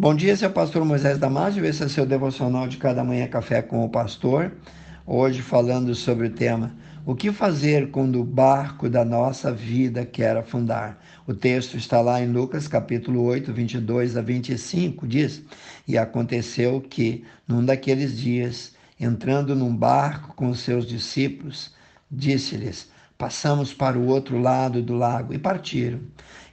Bom dia, seu pastor Moisés Damásio. Esse é seu devocional de cada manhã café com o pastor. Hoje falando sobre o tema O que fazer quando o barco da nossa vida quer afundar? O texto está lá em Lucas capítulo 8, 22 a 25, diz: E aconteceu que, num daqueles dias, entrando num barco com seus discípulos, disse-lhes: Passamos para o outro lado do lago e partiram.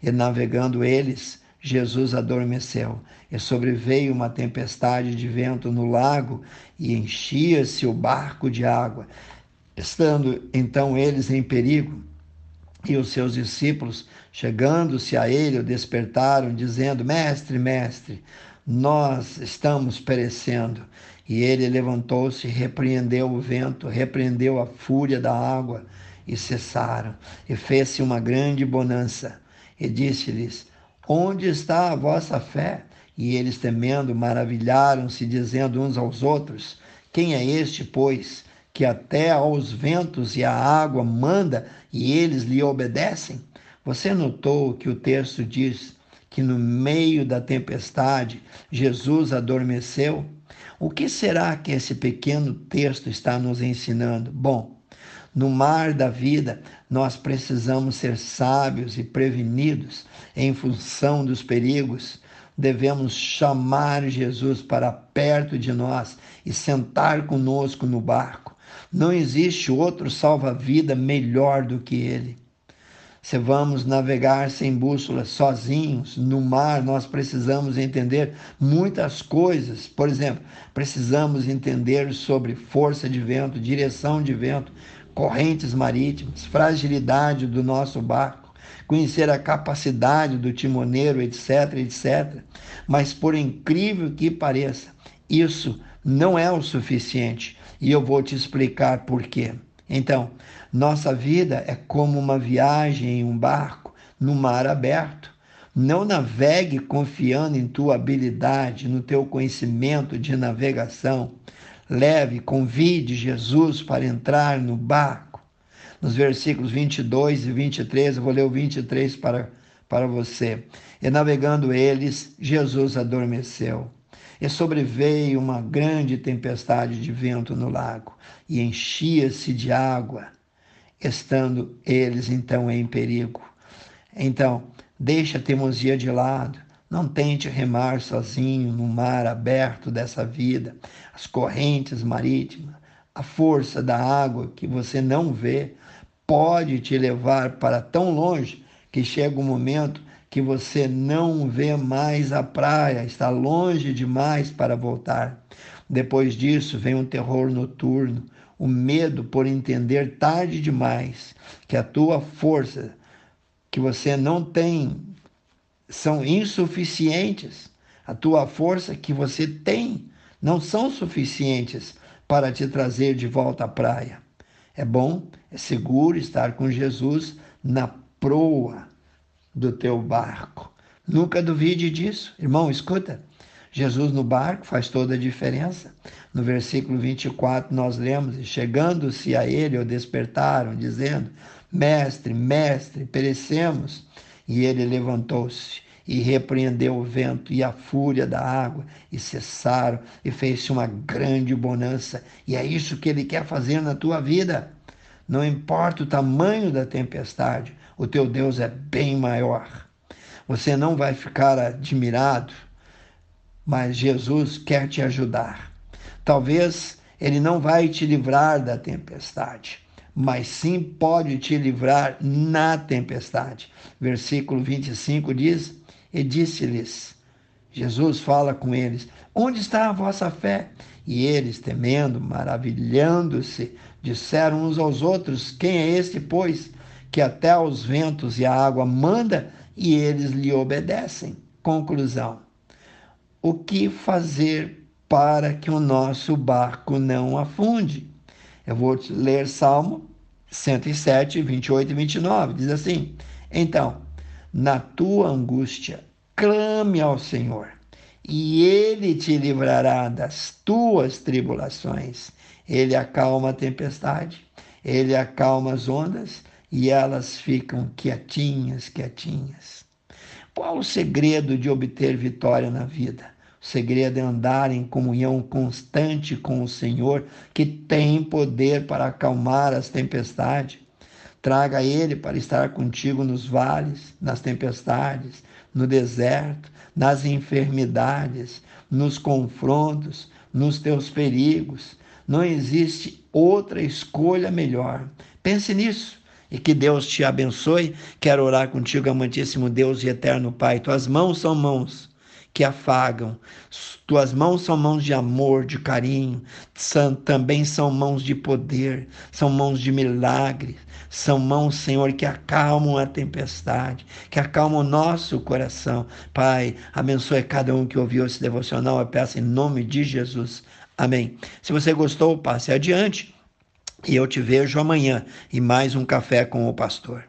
E navegando eles, Jesus adormeceu, e sobreveio uma tempestade de vento no lago, e enchia-se o barco de água. Estando então eles em perigo, e os seus discípulos, chegando-se a ele, o despertaram, dizendo: Mestre, mestre, nós estamos perecendo. E ele levantou-se, repreendeu o vento, repreendeu a fúria da água, e cessaram. E fez-se uma grande bonança. E disse-lhes: Onde está a vossa fé? E eles, temendo, maravilharam-se, dizendo uns aos outros: Quem é este, pois, que até aos ventos e à água manda e eles lhe obedecem? Você notou que o texto diz que no meio da tempestade Jesus adormeceu? O que será que esse pequeno texto está nos ensinando? Bom, no mar da vida, nós precisamos ser sábios e prevenidos em função dos perigos. Devemos chamar Jesus para perto de nós e sentar conosco no barco. Não existe outro salva-vida melhor do que ele. Se vamos navegar sem bússola sozinhos no mar, nós precisamos entender muitas coisas. Por exemplo, precisamos entender sobre força de vento, direção de vento, correntes marítimas, fragilidade do nosso barco, conhecer a capacidade do timoneiro, etc, etc. Mas por incrível que pareça, isso não é o suficiente e eu vou te explicar por quê. Então, nossa vida é como uma viagem em um barco no mar aberto. Não navegue confiando em tua habilidade, no teu conhecimento de navegação leve, convide Jesus para entrar no barco. Nos versículos 22 e 23, eu vou ler o 23 para, para você. E navegando eles, Jesus adormeceu. E sobreveio uma grande tempestade de vento no lago, e enchia-se de água, estando eles então em perigo. Então, deixa a teimosia de lado, não tente remar sozinho no mar aberto dessa vida, as correntes marítimas, a força da água que você não vê pode te levar para tão longe que chega um momento que você não vê mais a praia, está longe demais para voltar. Depois disso vem um terror noturno, o medo por entender tarde demais que a tua força que você não tem são insuficientes. A tua força que você tem não são suficientes para te trazer de volta à praia. É bom, é seguro estar com Jesus na proa do teu barco. Nunca duvide disso. Irmão, escuta. Jesus no barco faz toda a diferença. No versículo 24 nós lemos: chegando-se a ele, o despertaram, dizendo: Mestre, mestre, perecemos. E ele levantou-se e repreendeu o vento e a fúria da água, e cessaram, e fez-se uma grande bonança. E é isso que ele quer fazer na tua vida. Não importa o tamanho da tempestade, o teu Deus é bem maior. Você não vai ficar admirado, mas Jesus quer te ajudar. Talvez ele não vai te livrar da tempestade, mas sim pode te livrar na tempestade. Versículo 25 diz: E disse-lhes, Jesus fala com eles: Onde está a vossa fé? E eles, temendo, maravilhando-se, disseram uns aos outros: Quem é este, pois, que até aos ventos e à água manda e eles lhe obedecem? Conclusão: O que fazer para que o nosso barco não afunde? Eu vou ler Salmo 107, 28 e 29. Diz assim: Então, na tua angústia, clame ao Senhor, e ele te livrará das tuas tribulações. Ele acalma a tempestade, ele acalma as ondas e elas ficam quietinhas, quietinhas. Qual o segredo de obter vitória na vida? O segredo é andar em comunhão constante com o Senhor, que tem poder para acalmar as tempestades. Traga Ele para estar contigo nos vales, nas tempestades, no deserto, nas enfermidades, nos confrontos, nos teus perigos. Não existe outra escolha melhor. Pense nisso e que Deus te abençoe. Quero orar contigo, amantíssimo Deus e eterno Pai. Tuas mãos são mãos que afagam. Tuas mãos são mãos de amor, de carinho, são, também são mãos de poder, são mãos de milagres, são mãos, Senhor, que acalmam a tempestade, que acalmam o nosso coração. Pai, abençoe cada um que ouviu esse devocional, eu peço em nome de Jesus. Amém. Se você gostou, passe adiante e eu te vejo amanhã em mais um Café com o Pastor.